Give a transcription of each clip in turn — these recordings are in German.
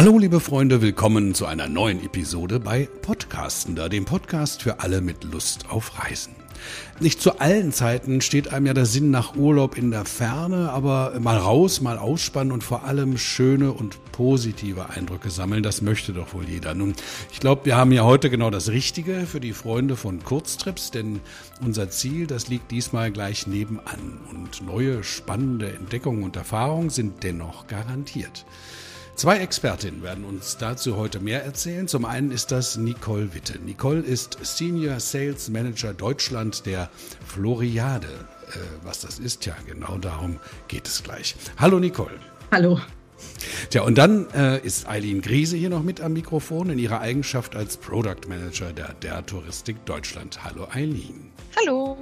Hallo liebe Freunde, willkommen zu einer neuen Episode bei Podcastender, dem Podcast für alle mit Lust auf Reisen. Nicht zu allen Zeiten steht einem ja der Sinn nach Urlaub in der Ferne, aber mal raus, mal ausspannen und vor allem schöne und positive Eindrücke sammeln, das möchte doch wohl jeder. Nun, ich glaube, wir haben ja heute genau das Richtige für die Freunde von Kurztrips, denn unser Ziel, das liegt diesmal gleich nebenan und neue spannende Entdeckungen und Erfahrungen sind dennoch garantiert. Zwei Expertinnen werden uns dazu heute mehr erzählen. Zum einen ist das Nicole Witte. Nicole ist Senior Sales Manager Deutschland der Floriade. Äh, was das ist, ja, genau darum geht es gleich. Hallo Nicole. Hallo. Tja, und dann äh, ist Eileen Griese hier noch mit am Mikrofon in ihrer Eigenschaft als Product Manager der Der Touristik Deutschland. Hallo Eileen. Hallo.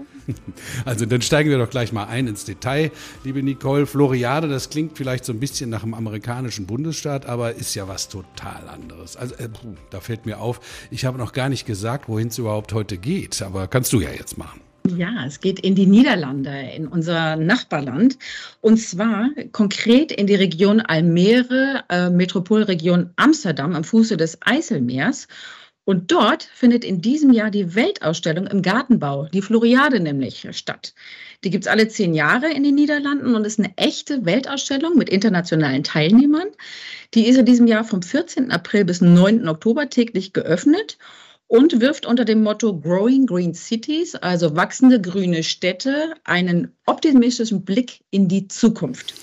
Also dann steigen wir doch gleich mal ein ins Detail. Liebe Nicole, Floriade, das klingt vielleicht so ein bisschen nach einem amerikanischen Bundesstaat, aber ist ja was total anderes. Also äh, da fällt mir auf, ich habe noch gar nicht gesagt, wohin es überhaupt heute geht, aber kannst du ja jetzt machen. Ja, es geht in die Niederlande, in unser Nachbarland. Und zwar konkret in die Region Almere, äh, Metropolregion Amsterdam am Fuße des Eiselmeers. Und dort findet in diesem Jahr die Weltausstellung im Gartenbau, die Floriade nämlich, statt. Die gibt es alle zehn Jahre in den Niederlanden und ist eine echte Weltausstellung mit internationalen Teilnehmern. Die ist in diesem Jahr vom 14. April bis 9. Oktober täglich geöffnet und wirft unter dem Motto Growing Green Cities, also wachsende grüne Städte, einen optimistischen Blick in die Zukunft.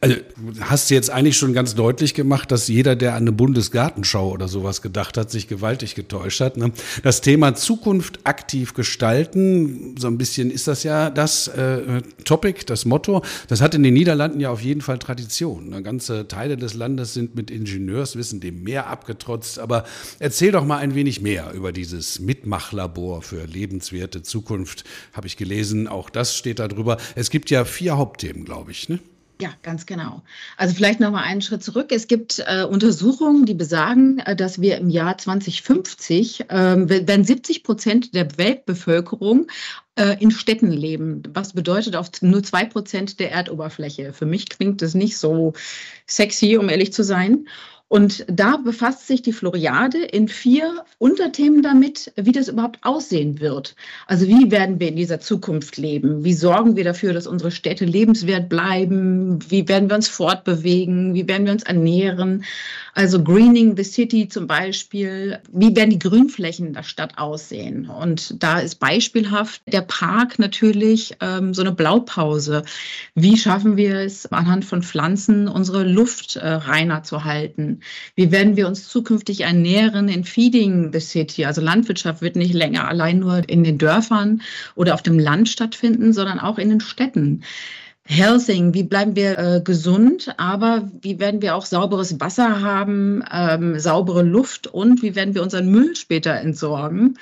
Also hast du jetzt eigentlich schon ganz deutlich gemacht, dass jeder, der an eine Bundesgartenschau oder sowas gedacht hat, sich gewaltig getäuscht hat. Ne? Das Thema Zukunft aktiv gestalten, so ein bisschen ist das ja das äh, Topic, das Motto. Das hat in den Niederlanden ja auf jeden Fall Tradition. Ne? Ganze Teile des Landes sind mit Ingenieurswissen dem Meer abgetrotzt. Aber erzähl doch mal ein wenig mehr über dieses Mitmachlabor für lebenswerte Zukunft. Habe ich gelesen, auch das steht da drüber. Es gibt ja vier Hauptthemen, glaube ich. Ne? Ja, ganz genau. Also vielleicht noch mal einen Schritt zurück. Es gibt äh, Untersuchungen, die besagen, äh, dass wir im Jahr 2050 äh, werden 70 Prozent der Weltbevölkerung äh, in Städten leben. Was bedeutet auf nur zwei Prozent der Erdoberfläche? Für mich klingt das nicht so sexy, um ehrlich zu sein. Und da befasst sich die Floriade in vier Unterthemen damit, wie das überhaupt aussehen wird. Also wie werden wir in dieser Zukunft leben? Wie sorgen wir dafür, dass unsere Städte lebenswert bleiben? Wie werden wir uns fortbewegen? Wie werden wir uns ernähren? Also Greening the City zum Beispiel. Wie werden die Grünflächen der Stadt aussehen? Und da ist beispielhaft der Park natürlich ähm, so eine Blaupause. Wie schaffen wir es anhand von Pflanzen, unsere Luft äh, reiner zu halten? Wie werden wir uns zukünftig ernähren in Feeding the City? Also Landwirtschaft wird nicht länger allein nur in den Dörfern oder auf dem Land stattfinden, sondern auch in den Städten. Healthing, wie bleiben wir äh, gesund, aber wie werden wir auch sauberes Wasser haben, ähm, saubere Luft und wie werden wir unseren Müll später entsorgen?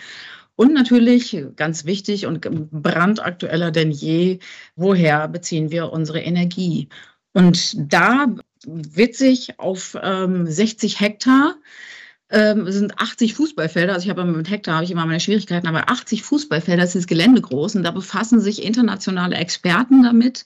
Und natürlich, ganz wichtig und brandaktueller denn je, woher beziehen wir unsere Energie? Und da witzig, auf ähm, 60 Hektar ähm, sind 80 Fußballfelder. Also ich habe mit Hektar habe ich immer meine Schwierigkeiten, aber 80 Fußballfelder ist das Gelände groß und da befassen sich internationale Experten damit.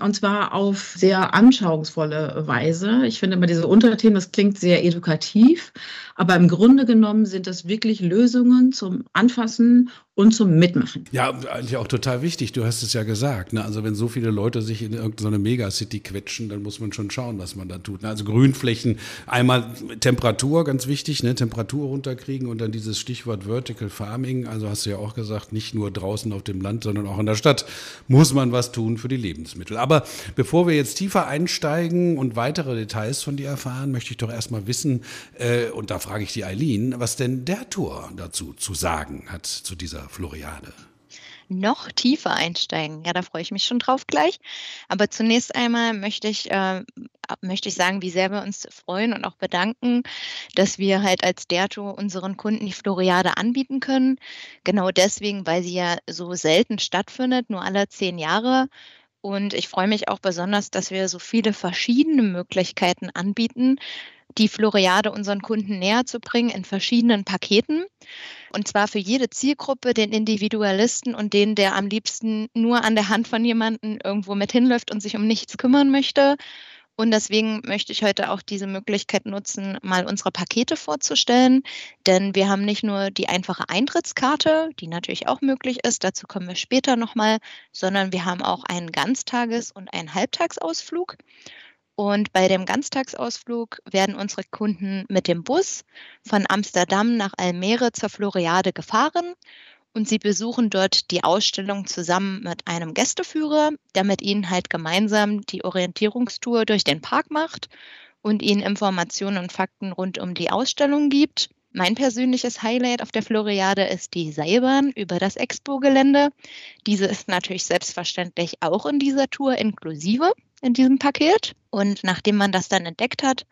Und zwar auf sehr anschauungsvolle Weise. Ich finde immer diese Unterthemen, das klingt sehr edukativ, aber im Grunde genommen sind das wirklich Lösungen zum Anfassen und zum Mitmachen. Ja, eigentlich auch total wichtig. Du hast es ja gesagt. Ne? Also wenn so viele Leute sich in irgendeine Megacity quetschen, dann muss man schon schauen, was man da tut. Ne? Also Grünflächen, einmal Temperatur, ganz wichtig, ne? Temperatur runterkriegen und dann dieses Stichwort Vertical Farming. Also hast du ja auch gesagt, nicht nur draußen auf dem Land, sondern auch in der Stadt muss man was tun für die Lebensmittel. Aber bevor wir jetzt tiefer einsteigen und weitere Details von dir erfahren, möchte ich doch erstmal wissen, äh, und da frage ich die Eileen, was denn der Tour dazu zu sagen hat, zu dieser Floriade? noch tiefer einsteigen. Ja, da freue ich mich schon drauf gleich. Aber zunächst einmal möchte ich, äh, möchte ich sagen, wie sehr wir uns freuen und auch bedanken, dass wir halt als Derto unseren Kunden die Floriade anbieten können. Genau deswegen, weil sie ja so selten stattfindet, nur alle zehn Jahre. Und ich freue mich auch besonders, dass wir so viele verschiedene Möglichkeiten anbieten, die Floriade unseren Kunden näher zu bringen in verschiedenen Paketen. Und zwar für jede Zielgruppe, den Individualisten und den, der am liebsten nur an der Hand von jemandem irgendwo mit hinläuft und sich um nichts kümmern möchte. Und deswegen möchte ich heute auch diese Möglichkeit nutzen, mal unsere Pakete vorzustellen. Denn wir haben nicht nur die einfache Eintrittskarte, die natürlich auch möglich ist, dazu kommen wir später nochmal, sondern wir haben auch einen Ganztages- und einen Halbtagsausflug. Und bei dem Ganztagsausflug werden unsere Kunden mit dem Bus von Amsterdam nach Almere zur Floriade gefahren und sie besuchen dort die Ausstellung zusammen mit einem Gästeführer, der mit ihnen halt gemeinsam die Orientierungstour durch den Park macht und ihnen Informationen und Fakten rund um die Ausstellung gibt. Mein persönliches Highlight auf der Floriade ist die Seilbahn über das Expo-Gelände. Diese ist natürlich selbstverständlich auch in dieser Tour inklusive in diesem Paket. Und nachdem man das dann entdeckt hat,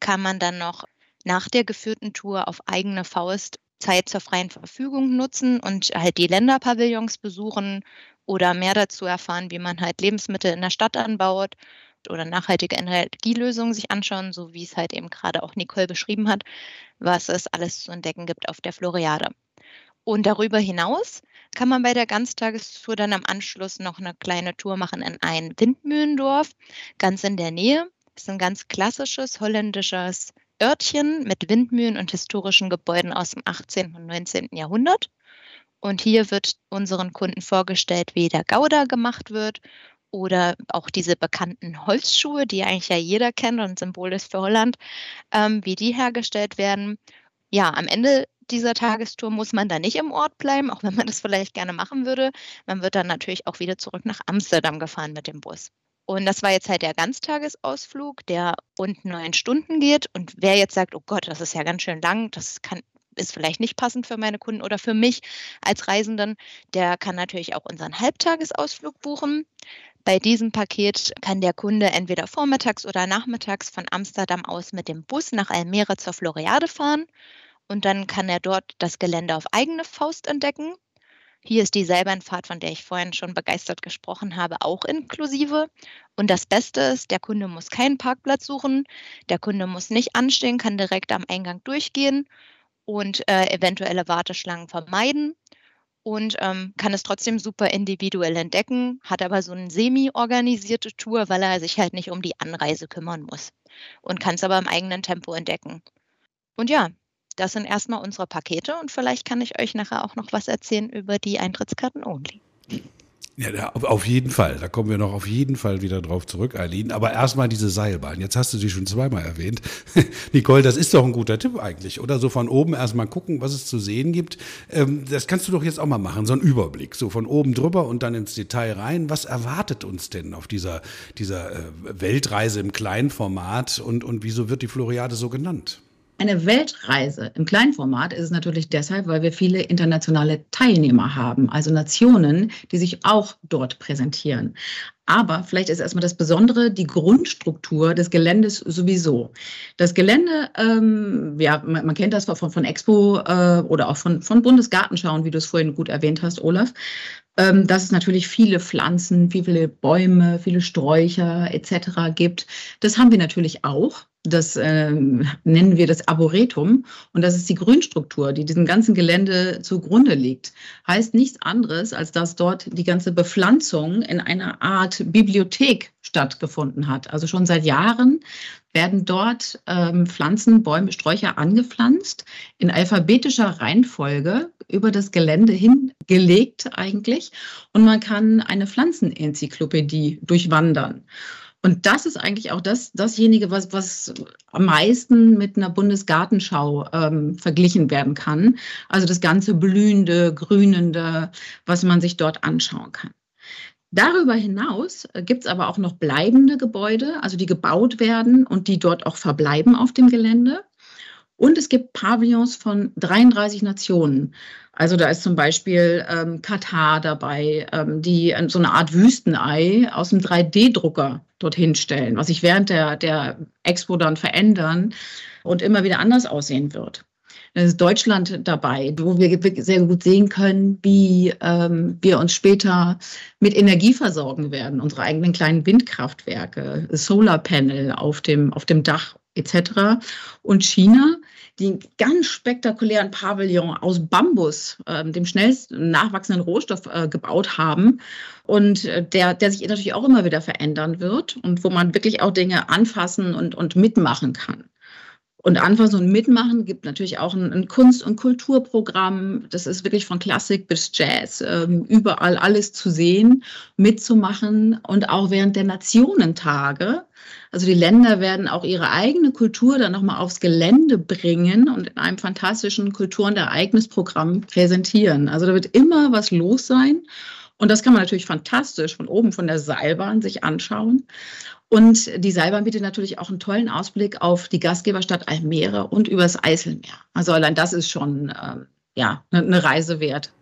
kann man dann noch nach der geführten Tour auf eigene Faust Zeit zur freien Verfügung nutzen und halt die Länderpavillons besuchen oder mehr dazu erfahren, wie man halt Lebensmittel in der Stadt anbaut oder nachhaltige Energielösungen sich anschauen, so wie es halt eben gerade auch Nicole beschrieben hat, was es alles zu entdecken gibt auf der Floriade. Und darüber hinaus kann man bei der Ganztagestour dann am Anschluss noch eine kleine Tour machen in ein Windmühlendorf, ganz in der Nähe. Das ist ein ganz klassisches holländisches Örtchen mit Windmühlen und historischen Gebäuden aus dem 18. und 19. Jahrhundert. Und hier wird unseren Kunden vorgestellt, wie der Gouda gemacht wird oder auch diese bekannten Holzschuhe, die eigentlich ja jeder kennt und Symbol ist für Holland, ähm, wie die hergestellt werden. Ja, am Ende dieser Tagestour muss man da nicht im Ort bleiben, auch wenn man das vielleicht gerne machen würde. Man wird dann natürlich auch wieder zurück nach Amsterdam gefahren mit dem Bus. Und das war jetzt halt der Ganztagesausflug, der rund neun Stunden geht. Und wer jetzt sagt, oh Gott, das ist ja ganz schön lang, das kann, ist vielleicht nicht passend für meine Kunden oder für mich als Reisenden, der kann natürlich auch unseren Halbtagesausflug buchen. Bei diesem Paket kann der Kunde entweder vormittags oder nachmittags von Amsterdam aus mit dem Bus nach Almere zur Floriade fahren und dann kann er dort das Gelände auf eigene Faust entdecken. Hier ist die Seilbahnfahrt, von der ich vorhin schon begeistert gesprochen habe, auch inklusive. Und das Beste ist, der Kunde muss keinen Parkplatz suchen, der Kunde muss nicht anstehen, kann direkt am Eingang durchgehen und äh, eventuelle Warteschlangen vermeiden und ähm, kann es trotzdem super individuell entdecken, hat aber so eine semi-organisierte Tour, weil er sich halt nicht um die Anreise kümmern muss und kann es aber im eigenen Tempo entdecken. Und ja, das sind erstmal unsere Pakete und vielleicht kann ich euch nachher auch noch was erzählen über die Eintrittskarten only. Ja, auf jeden Fall. Da kommen wir noch auf jeden Fall wieder drauf zurück, Eileen. Aber erstmal diese Seilbahn. Jetzt hast du sie schon zweimal erwähnt. Nicole, das ist doch ein guter Tipp eigentlich, oder? So von oben erstmal gucken, was es zu sehen gibt. Ähm, das kannst du doch jetzt auch mal machen, so ein Überblick. So von oben drüber und dann ins Detail rein. Was erwartet uns denn auf dieser, dieser äh, Weltreise im Kleinformat und, und wieso wird die Floriade so genannt? Eine Weltreise im Kleinformat ist es natürlich deshalb, weil wir viele internationale Teilnehmer haben, also Nationen, die sich auch dort präsentieren. Aber vielleicht ist erstmal das Besondere die Grundstruktur des Geländes sowieso. Das Gelände, ähm, ja, man, man, kennt das von, von Expo äh, oder auch von, von Bundesgartenschauen, wie du es vorhin gut erwähnt hast, Olaf ähm, dass es natürlich viele Pflanzen, viele Bäume, viele Sträucher etc. gibt. Das haben wir natürlich auch. Das äh, nennen wir das Arboretum. Und das ist die Grünstruktur, die diesem ganzen Gelände zugrunde liegt. Heißt nichts anderes, als dass dort die ganze Bepflanzung in einer Art Bibliothek stattgefunden hat. Also schon seit Jahren werden dort ähm, Pflanzen, Bäume, Sträucher angepflanzt, in alphabetischer Reihenfolge über das Gelände hingelegt eigentlich. Und man kann eine Pflanzenenzyklopädie durchwandern. Und das ist eigentlich auch das, dasjenige, was, was am meisten mit einer Bundesgartenschau ähm, verglichen werden kann. Also das ganze Blühende, Grünende, was man sich dort anschauen kann. Darüber hinaus gibt es aber auch noch bleibende Gebäude, also die gebaut werden und die dort auch verbleiben auf dem Gelände. Und es gibt Pavillons von 33 Nationen. Also da ist zum Beispiel ähm, Katar dabei, ähm, die so eine Art Wüstenei aus dem 3D-Drucker dorthin stellen, was sich während der, der Expo dann verändern und immer wieder anders aussehen wird. Dann ist Deutschland dabei, wo wir sehr gut sehen können, wie ähm, wir uns später mit Energie versorgen werden, unsere eigenen kleinen Windkraftwerke, Solarpanel auf dem, auf dem Dach etc. Und China die ganz spektakulären Pavillon aus Bambus, äh, dem schnellst nachwachsenden Rohstoff, äh, gebaut haben und äh, der, der sich natürlich auch immer wieder verändern wird und wo man wirklich auch Dinge anfassen und, und mitmachen kann. Und Anfassen und Mitmachen gibt natürlich auch ein, ein, Kunst- und Kulturprogramm. Das ist wirklich von Klassik bis Jazz, ähm, überall alles zu sehen, mitzumachen und auch während der Nationentage. Also die Länder werden auch ihre eigene Kultur dann nochmal aufs Gelände bringen und in einem fantastischen Kultur- und Ereignisprogramm präsentieren. Also da wird immer was los sein. Und das kann man natürlich fantastisch von oben von der Seilbahn sich anschauen. Und die Seilbahn bietet natürlich auch einen tollen Ausblick auf die Gastgeberstadt Almere und übers Eiselmeer. Also allein das ist schon äh, ja, eine Reise wert.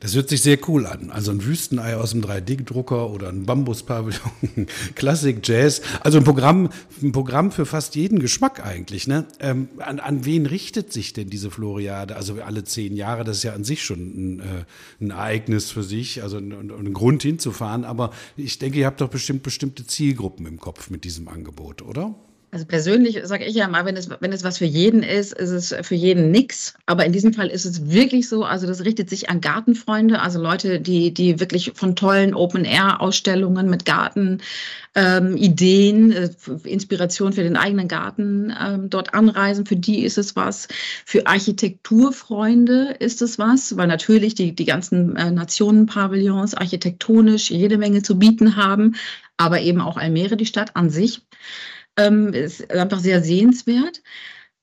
Das hört sich sehr cool an. Also ein Wüstenei aus dem 3D-Drucker oder ein Bambuspavillon, Klassik, Jazz. Also ein Programm, ein Programm für fast jeden Geschmack eigentlich. Ne? Ähm, an, an wen richtet sich denn diese Floriade? Also alle zehn Jahre, das ist ja an sich schon ein, äh, ein Ereignis für sich, also ein, ein, Grund hinzufahren. Aber ich denke, ihr habt doch bestimmt bestimmte Zielgruppen im Kopf mit diesem Angebot, oder? Also persönlich sage ich ja mal, wenn es, wenn es was für jeden ist, ist es für jeden nix. Aber in diesem Fall ist es wirklich so, also das richtet sich an Gartenfreunde, also Leute, die, die wirklich von tollen Open-Air-Ausstellungen mit Garten, ähm, Ideen, äh, Inspiration für den eigenen Garten ähm, dort anreisen. Für die ist es was. Für Architekturfreunde ist es was, weil natürlich die, die ganzen äh, Nationenpavillons architektonisch jede Menge zu bieten haben, aber eben auch Almere, die Stadt an sich ähm, ist einfach sehr sehenswert.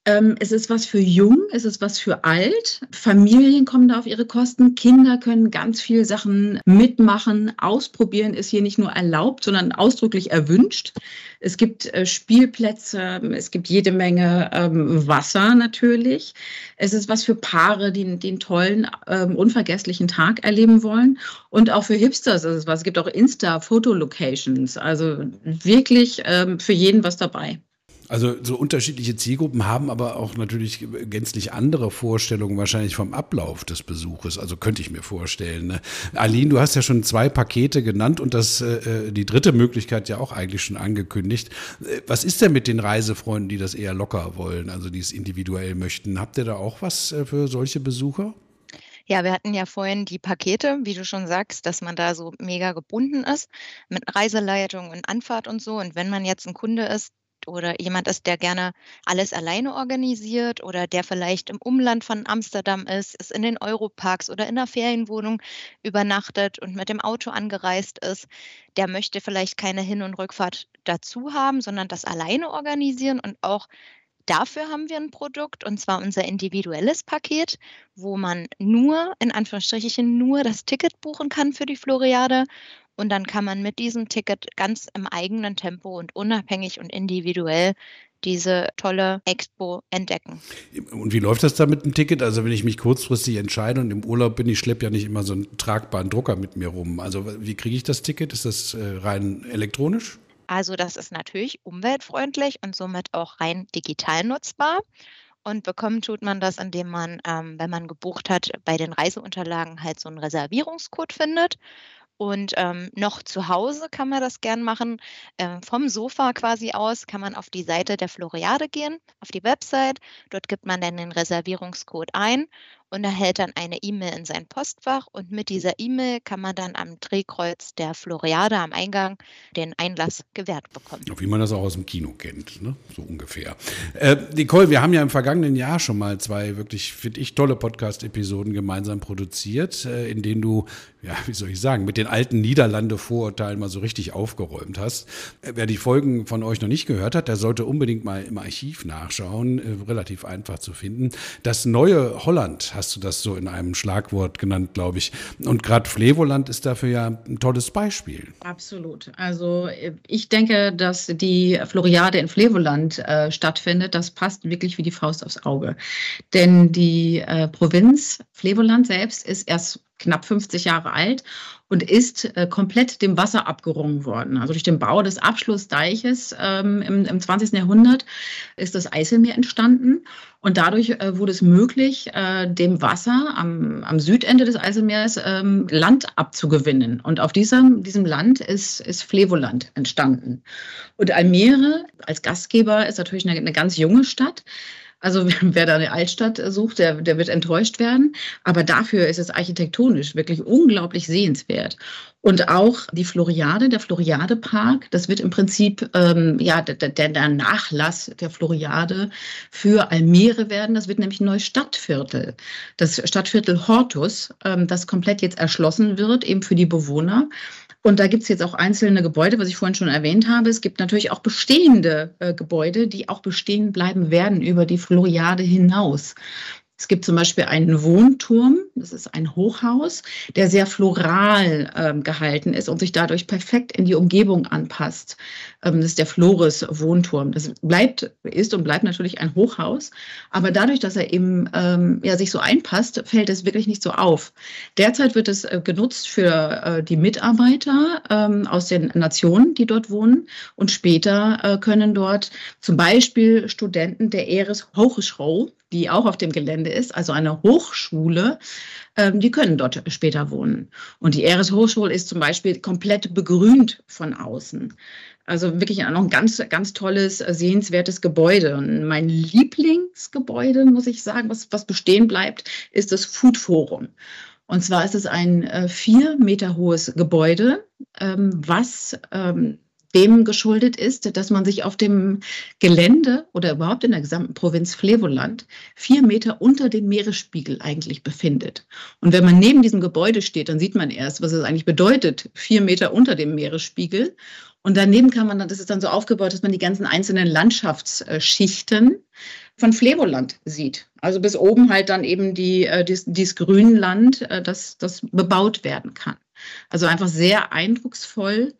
Ähm, es ist was für jung, es ist was für alt. Familien kommen da auf ihre Kosten. Kinder können ganz viele Sachen mitmachen. Ausprobieren ist hier nicht nur erlaubt, sondern ausdrücklich erwünscht. Es gibt äh, Spielplätze, es gibt jede Menge ähm, Wasser natürlich. Es ist was für Paare, die, einen tollen, ähm, unvergesslichen Tag erleben wollen. Und auch für Hipsters ist es was. Es gibt auch Insta-Foto-Locations. Also wirklich ähm, für jeden was dabei. Also so unterschiedliche Zielgruppen haben aber auch natürlich gänzlich andere Vorstellungen wahrscheinlich vom Ablauf des Besuches. Also könnte ich mir vorstellen. Ne? Aline, du hast ja schon zwei Pakete genannt und das äh, äh, die dritte Möglichkeit ja auch eigentlich schon angekündigt. Äh, was ist denn mit den Reisefreunden, die das eher locker wollen, also die es individuell möchten? Habt ihr da auch was äh, für solche Besucher? Ja, wir hatten ja vorhin die Pakete, wie du schon sagst, dass man da so mega gebunden ist mit Reiseleitung und Anfahrt und so. Und wenn man jetzt ein Kunde ist, oder jemand ist, der gerne alles alleine organisiert oder der vielleicht im Umland von Amsterdam ist, ist in den Europarks oder in der Ferienwohnung übernachtet und mit dem Auto angereist ist, der möchte vielleicht keine Hin- und Rückfahrt dazu haben, sondern das alleine organisieren. Und auch Dafür haben wir ein Produkt und zwar unser individuelles Paket, wo man nur, in Anführungsstrichen, nur das Ticket buchen kann für die Floriade und dann kann man mit diesem Ticket ganz im eigenen Tempo und unabhängig und individuell diese tolle Expo entdecken. Und wie läuft das da mit dem Ticket? Also wenn ich mich kurzfristig entscheide und im Urlaub bin, ich schleppe ja nicht immer so einen tragbaren Drucker mit mir rum. Also wie kriege ich das Ticket? Ist das äh, rein elektronisch? Also das ist natürlich umweltfreundlich und somit auch rein digital nutzbar. Und bekommen tut man das, indem man, ähm, wenn man gebucht hat, bei den Reiseunterlagen halt so einen Reservierungscode findet. Und ähm, noch zu Hause kann man das gern machen. Ähm, vom Sofa quasi aus kann man auf die Seite der Floriade gehen, auf die Website. Dort gibt man dann den Reservierungscode ein und erhält dann eine E-Mail in sein Postfach. Und mit dieser E-Mail kann man dann am Drehkreuz der Floriade am Eingang den Einlass gewährt bekommen. Wie man das auch aus dem Kino kennt, ne? so ungefähr. Äh, Nicole, wir haben ja im vergangenen Jahr schon mal zwei wirklich, finde ich, tolle Podcast-Episoden gemeinsam produziert, äh, in denen du, ja, wie soll ich sagen, mit den alten Niederlande-Vorurteilen mal so richtig aufgeräumt hast. Äh, wer die Folgen von euch noch nicht gehört hat, der sollte unbedingt mal im Archiv nachschauen, äh, relativ einfach zu finden. Das neue Holland hast du das so in einem Schlagwort genannt, glaube ich. Und gerade Flevoland ist dafür ja ein tolles Beispiel. Absolut. Also ich denke, dass die Floriade in Flevoland äh, stattfindet. Das passt wirklich wie die Faust aufs Auge. Denn die äh, Provinz Flevoland selbst ist erst knapp 50 Jahre alt und ist äh, komplett dem Wasser abgerungen worden. Also durch den Bau des Abschlussdeiches ähm, im, im 20. Jahrhundert ist das Eiselmeer entstanden und dadurch äh, wurde es möglich, äh, dem Wasser am, am Südende des Eiselmeers ähm, Land abzugewinnen. Und auf diesem, diesem Land ist, ist Flevoland entstanden. Und Almere als Gastgeber ist natürlich eine, eine ganz junge Stadt. Also wer da eine Altstadt sucht, der, der wird enttäuscht werden. Aber dafür ist es architektonisch wirklich unglaublich sehenswert. Und auch die Floriade, der Floriade-Park, das wird im Prinzip ähm, ja, der, der, Nachlass der Floriade für Almere werden. Das wird nämlich ein neues Stadtviertel. Das Stadtviertel Hortus, ähm, das komplett jetzt erschlossen wird, eben für die Bewohner. Und da gibt es jetzt auch einzelne Gebäude, was ich vorhin schon erwähnt habe. Es gibt natürlich auch bestehende äh, Gebäude, die auch bestehen bleiben werden über die Floriade hinaus. Es gibt zum Beispiel einen Wohnturm, das ist ein Hochhaus, der sehr floral ähm, gehalten ist und sich dadurch perfekt in die Umgebung anpasst. Ähm, das ist der Flores Wohnturm. Das bleibt, ist und bleibt natürlich ein Hochhaus, aber dadurch, dass er eben ähm, ja, sich so einpasst, fällt es wirklich nicht so auf. Derzeit wird es äh, genutzt für äh, die Mitarbeiter ähm, aus den Nationen, die dort wohnen und später äh, können dort zum Beispiel Studenten der Eres Hochschule die auch auf dem Gelände ist, also eine Hochschule, ähm, die können dort später wohnen. Und die Eres Hochschule ist zum Beispiel komplett begrünt von außen. Also wirklich noch ein ganz, ganz tolles, äh, sehenswertes Gebäude. Und mein Lieblingsgebäude, muss ich sagen, was, was bestehen bleibt, ist das Food Forum. Und zwar ist es ein äh, vier Meter hohes Gebäude, ähm, was ähm, dem geschuldet ist, dass man sich auf dem Gelände oder überhaupt in der gesamten Provinz Flevoland vier Meter unter dem Meeresspiegel eigentlich befindet. Und wenn man neben diesem Gebäude steht, dann sieht man erst, was es eigentlich bedeutet, vier Meter unter dem Meeresspiegel. Und daneben kann man dann, das ist dann so aufgebaut, dass man die ganzen einzelnen Landschaftsschichten von Flevoland sieht. Also bis oben halt dann eben die, äh, dies, dieses Grünland, äh, das, das bebaut werden kann. Also einfach sehr eindrucksvoll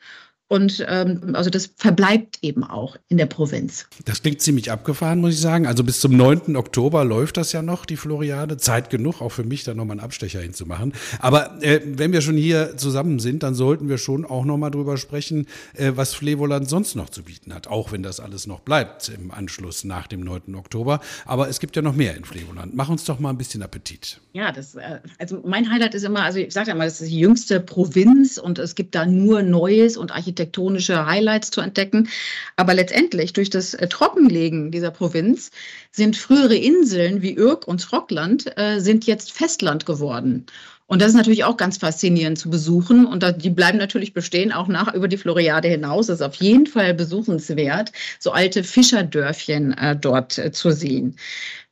und ähm, also das verbleibt eben auch in der Provinz. Das klingt ziemlich abgefahren, muss ich sagen. Also bis zum 9. Oktober läuft das ja noch, die Floriade. Zeit genug, auch für mich da nochmal einen Abstecher hinzumachen. Aber äh, wenn wir schon hier zusammen sind, dann sollten wir schon auch nochmal drüber sprechen, äh, was Flevoland sonst noch zu bieten hat. Auch wenn das alles noch bleibt im Anschluss nach dem 9. Oktober. Aber es gibt ja noch mehr in Flevoland. Mach uns doch mal ein bisschen Appetit. Ja, das, äh, also mein Highlight ist immer, also ich sage ja mal, das ist die jüngste Provinz und es gibt da nur Neues und Architektur architektonische Highlights zu entdecken. Aber letztendlich durch das äh, Trockenlegen dieser Provinz sind frühere Inseln wie Irk und Schrockland äh, sind jetzt Festland geworden. Und das ist natürlich auch ganz faszinierend zu besuchen. Und die bleiben natürlich bestehen, auch nach über die Floriade hinaus. Das ist auf jeden Fall besuchenswert, so alte Fischerdörfchen äh, dort äh, zu sehen.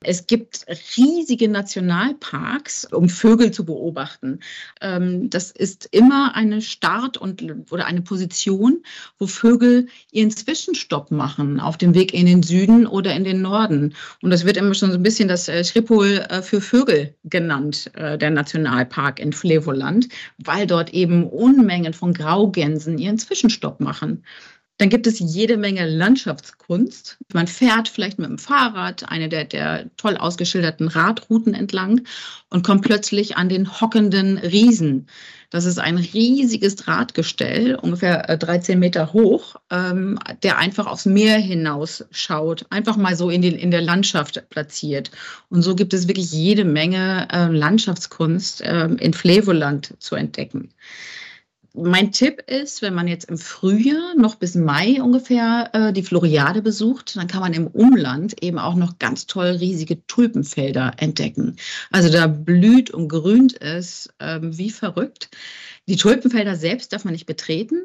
Es gibt riesige Nationalparks, um Vögel zu beobachten. Ähm, das ist immer eine Start- und, oder eine Position, wo Vögel ihren Zwischenstopp machen auf dem Weg in den Süden oder in den Norden. Und das wird immer schon so ein bisschen das Schiphol äh, für Vögel genannt, der Nationalpark in Flevoland, weil dort eben Unmengen von Graugänsen ihren Zwischenstopp machen. Dann gibt es jede Menge Landschaftskunst. Man fährt vielleicht mit dem Fahrrad eine der, der toll ausgeschilderten Radrouten entlang und kommt plötzlich an den hockenden Riesen. Das ist ein riesiges Drahtgestell, ungefähr 13 äh, Meter hoch, ähm, der einfach aufs Meer hinaus schaut, einfach mal so in, den, in der Landschaft platziert. Und so gibt es wirklich jede Menge äh, Landschaftskunst äh, in Flevoland zu entdecken mein Tipp ist, wenn man jetzt im Frühjahr noch bis Mai ungefähr äh, die Floriade besucht, dann kann man im Umland eben auch noch ganz toll riesige Tulpenfelder entdecken. Also da blüht und grünt es ähm, wie verrückt. Die Tulpenfelder selbst darf man nicht betreten,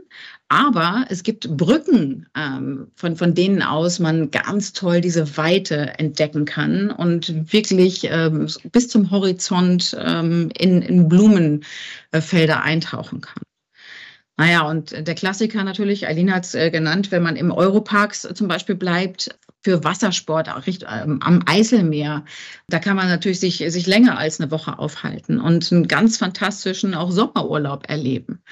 aber es gibt Brücken, ähm, von, von denen aus man ganz toll diese Weite entdecken kann und wirklich ähm, bis zum Horizont ähm, in, in Blumenfelder eintauchen kann. Naja, und der Klassiker natürlich, Eileen hat es äh, genannt, wenn man im Europarks zum Beispiel bleibt, für Wassersport auch richt, ähm, am Eiselmeer. Da kann man natürlich sich, sich länger als eine Woche aufhalten und einen ganz fantastischen auch Sommerurlaub erleben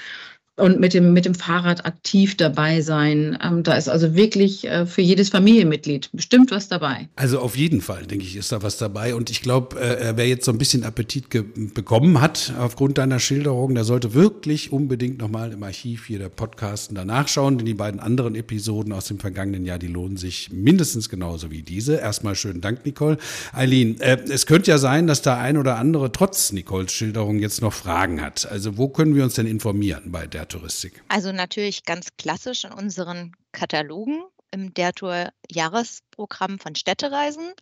und mit dem, mit dem Fahrrad aktiv dabei sein. Ähm, da ist also wirklich äh, für jedes Familienmitglied bestimmt was dabei. Also auf jeden Fall, denke ich, ist da was dabei. Und ich glaube, äh, wer jetzt so ein bisschen Appetit bekommen hat aufgrund deiner Schilderung, der sollte wirklich unbedingt nochmal im Archiv hier der Podcasten danach schauen, denn die beiden anderen Episoden aus dem vergangenen Jahr, die lohnen sich mindestens genauso wie diese. Erstmal schönen Dank, Nicole. Eileen, äh, es könnte ja sein, dass der ein oder andere trotz Nicoles Schilderung jetzt noch Fragen hat. Also wo können wir uns denn informieren bei der Touristik? Also natürlich ganz klassisch in unseren Katalogen im der Tour Jahresprogramm von Städtereisen.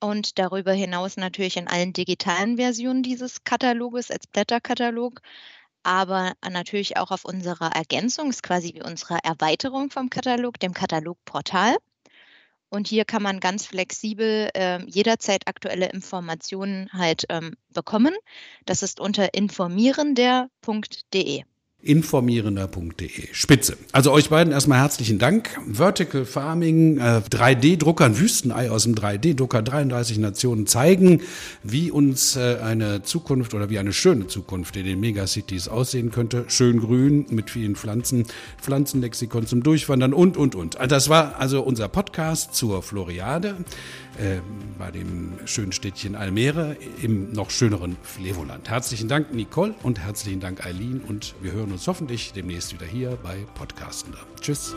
und darüber hinaus natürlich in allen digitalen Versionen dieses Kataloges als Blätterkatalog, aber natürlich auch auf unserer Ergänzung, ist quasi wie unsere Erweiterung vom Katalog, dem Katalogportal. Und hier kann man ganz flexibel äh, jederzeit aktuelle Informationen halt ähm, bekommen. Das ist unter informierender.de informierender.de. Spitze. Also euch beiden erstmal herzlichen Dank. Vertical Farming, äh, 3D-Drucker, ein Wüstenei aus dem 3D-Drucker, 33 Nationen zeigen, wie uns äh, eine Zukunft oder wie eine schöne Zukunft in den Megacities aussehen könnte. Schön grün mit vielen Pflanzen, Pflanzenlexikon zum Durchwandern und, und, und. Das war also unser Podcast zur Floriade äh, bei dem schönen Städtchen Almere im noch schöneren Flevoland. Herzlichen Dank, Nicole, und herzlichen Dank, Eileen. Und wir hören uns hoffentlich demnächst wieder hier bei Podcastender. Tschüss.